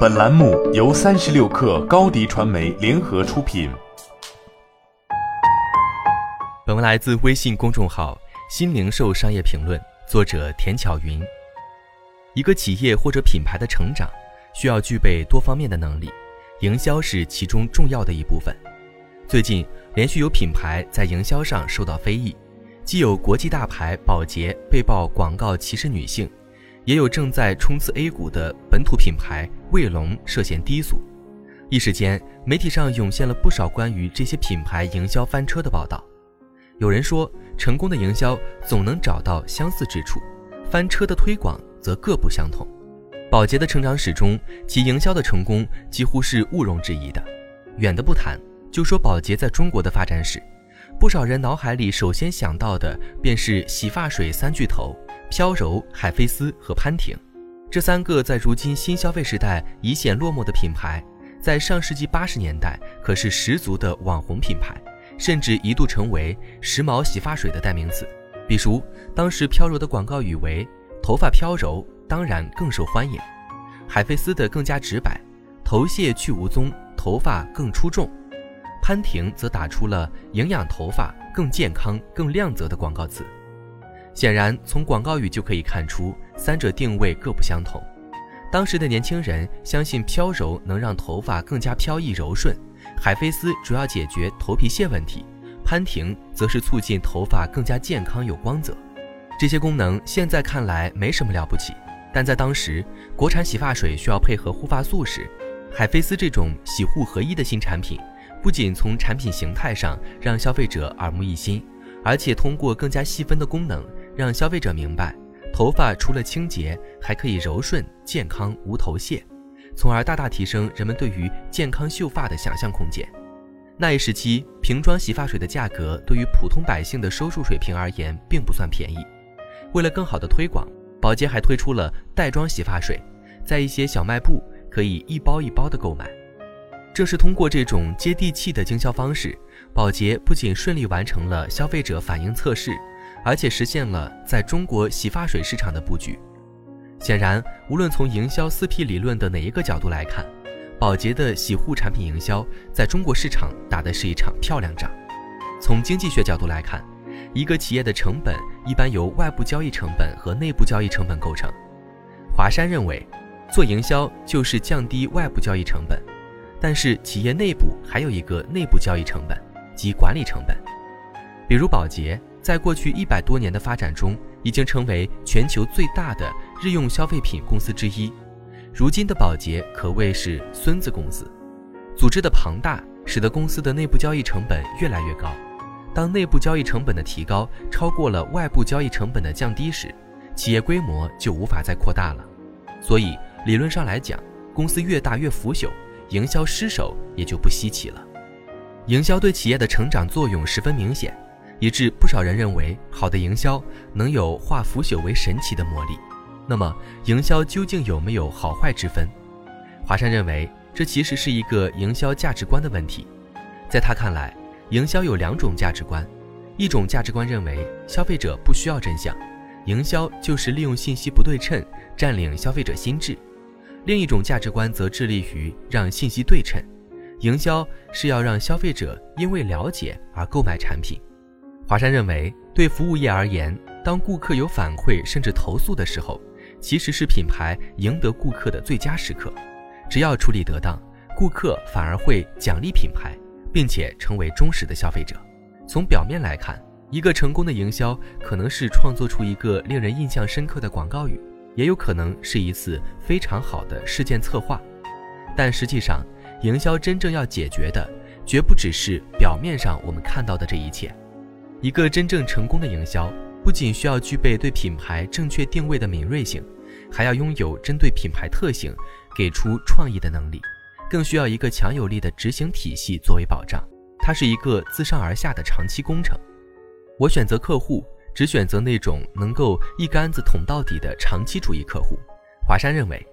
本栏目由三十六氪高低传媒联合出品。本文来自微信公众号“新零售商业评论”，作者田巧云。一个企业或者品牌的成长，需要具备多方面的能力，营销是其中重要的一部分。最近，连续有品牌在营销上受到非议，既有国际大牌宝洁被曝广告歧视女性。也有正在冲刺 A 股的本土品牌卫龙涉嫌低俗，一时间媒体上涌现了不少关于这些品牌营销翻车的报道。有人说，成功的营销总能找到相似之处，翻车的推广则各不相同。宝洁的成长史中，其营销的成功几乎是毋庸置疑的。远的不谈，就说宝洁在中国的发展史，不少人脑海里首先想到的便是洗发水三巨头。飘柔、海飞丝和潘婷，这三个在如今新消费时代已显落寞的品牌，在上世纪八十年代可是十足的网红品牌，甚至一度成为时髦洗发水的代名词。比如，当时飘柔的广告语为“头发飘柔，当然更受欢迎”；海飞丝的更加直白，“头屑去无踪，头发更出众”；潘婷则打出了“营养头发，更健康、更亮泽”的广告词。显然，从广告语就可以看出，三者定位各不相同。当时的年轻人相信飘柔能让头发更加飘逸柔顺，海飞丝主要解决头皮屑问题，潘婷则是促进头发更加健康有光泽。这些功能现在看来没什么了不起，但在当时，国产洗发水需要配合护发素时，海飞丝这种洗护合一的新产品，不仅从产品形态上让消费者耳目一新，而且通过更加细分的功能。让消费者明白，头发除了清洁，还可以柔顺、健康、无头屑，从而大大提升人们对于健康秀发的想象空间。那一时期，瓶装洗发水的价格对于普通百姓的收入水平而言并不算便宜。为了更好的推广，宝洁还推出了袋装洗发水，在一些小卖部可以一包一包的购买。正是通过这种接地气的经销方式，宝洁不仅顺利完成了消费者反应测试。而且实现了在中国洗发水市场的布局。显然，无论从营销四 P 理论的哪一个角度来看，宝洁的洗护产品营销在中国市场打的是一场漂亮仗。从经济学角度来看，一个企业的成本一般由外部交易成本和内部交易成本构成。华山认为，做营销就是降低外部交易成本，但是企业内部还有一个内部交易成本，即管理成本。比如宝洁。在过去一百多年的发展中，已经成为全球最大的日用消费品公司之一。如今的宝洁可谓是孙子公司，组织的庞大使得公司的内部交易成本越来越高。当内部交易成本的提高超过了外部交易成本的降低时，企业规模就无法再扩大了。所以理论上来讲，公司越大越腐朽，营销失手也就不稀奇了。营销对企业的成长作用十分明显。以致不少人认为，好的营销能有化腐朽为神奇的魔力。那么，营销究竟有没有好坏之分？华山认为，这其实是一个营销价值观的问题。在他看来，营销有两种价值观：一种价值观认为消费者不需要真相，营销就是利用信息不对称占领消费者心智；另一种价值观则致力于让信息对称，营销是要让消费者因为了解而购买产品。华山认为，对服务业而言，当顾客有反馈甚至投诉的时候，其实是品牌赢得顾客的最佳时刻。只要处理得当，顾客反而会奖励品牌，并且成为忠实的消费者。从表面来看，一个成功的营销可能是创作出一个令人印象深刻的广告语，也有可能是一次非常好的事件策划。但实际上，营销真正要解决的，绝不只是表面上我们看到的这一切。一个真正成功的营销，不仅需要具备对品牌正确定位的敏锐性，还要拥有针对品牌特性给出创意的能力，更需要一个强有力的执行体系作为保障。它是一个自上而下的长期工程。我选择客户，只选择那种能够一竿子捅到底的长期主义客户。华山认为，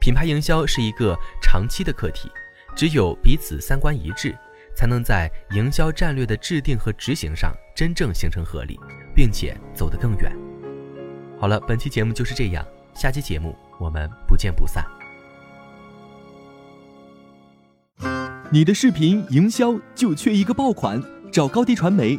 品牌营销是一个长期的课题，只有彼此三观一致。才能在营销战略的制定和执行上真正形成合力，并且走得更远。好了，本期节目就是这样，下期节目我们不见不散。你的视频营销就缺一个爆款，找高低传媒，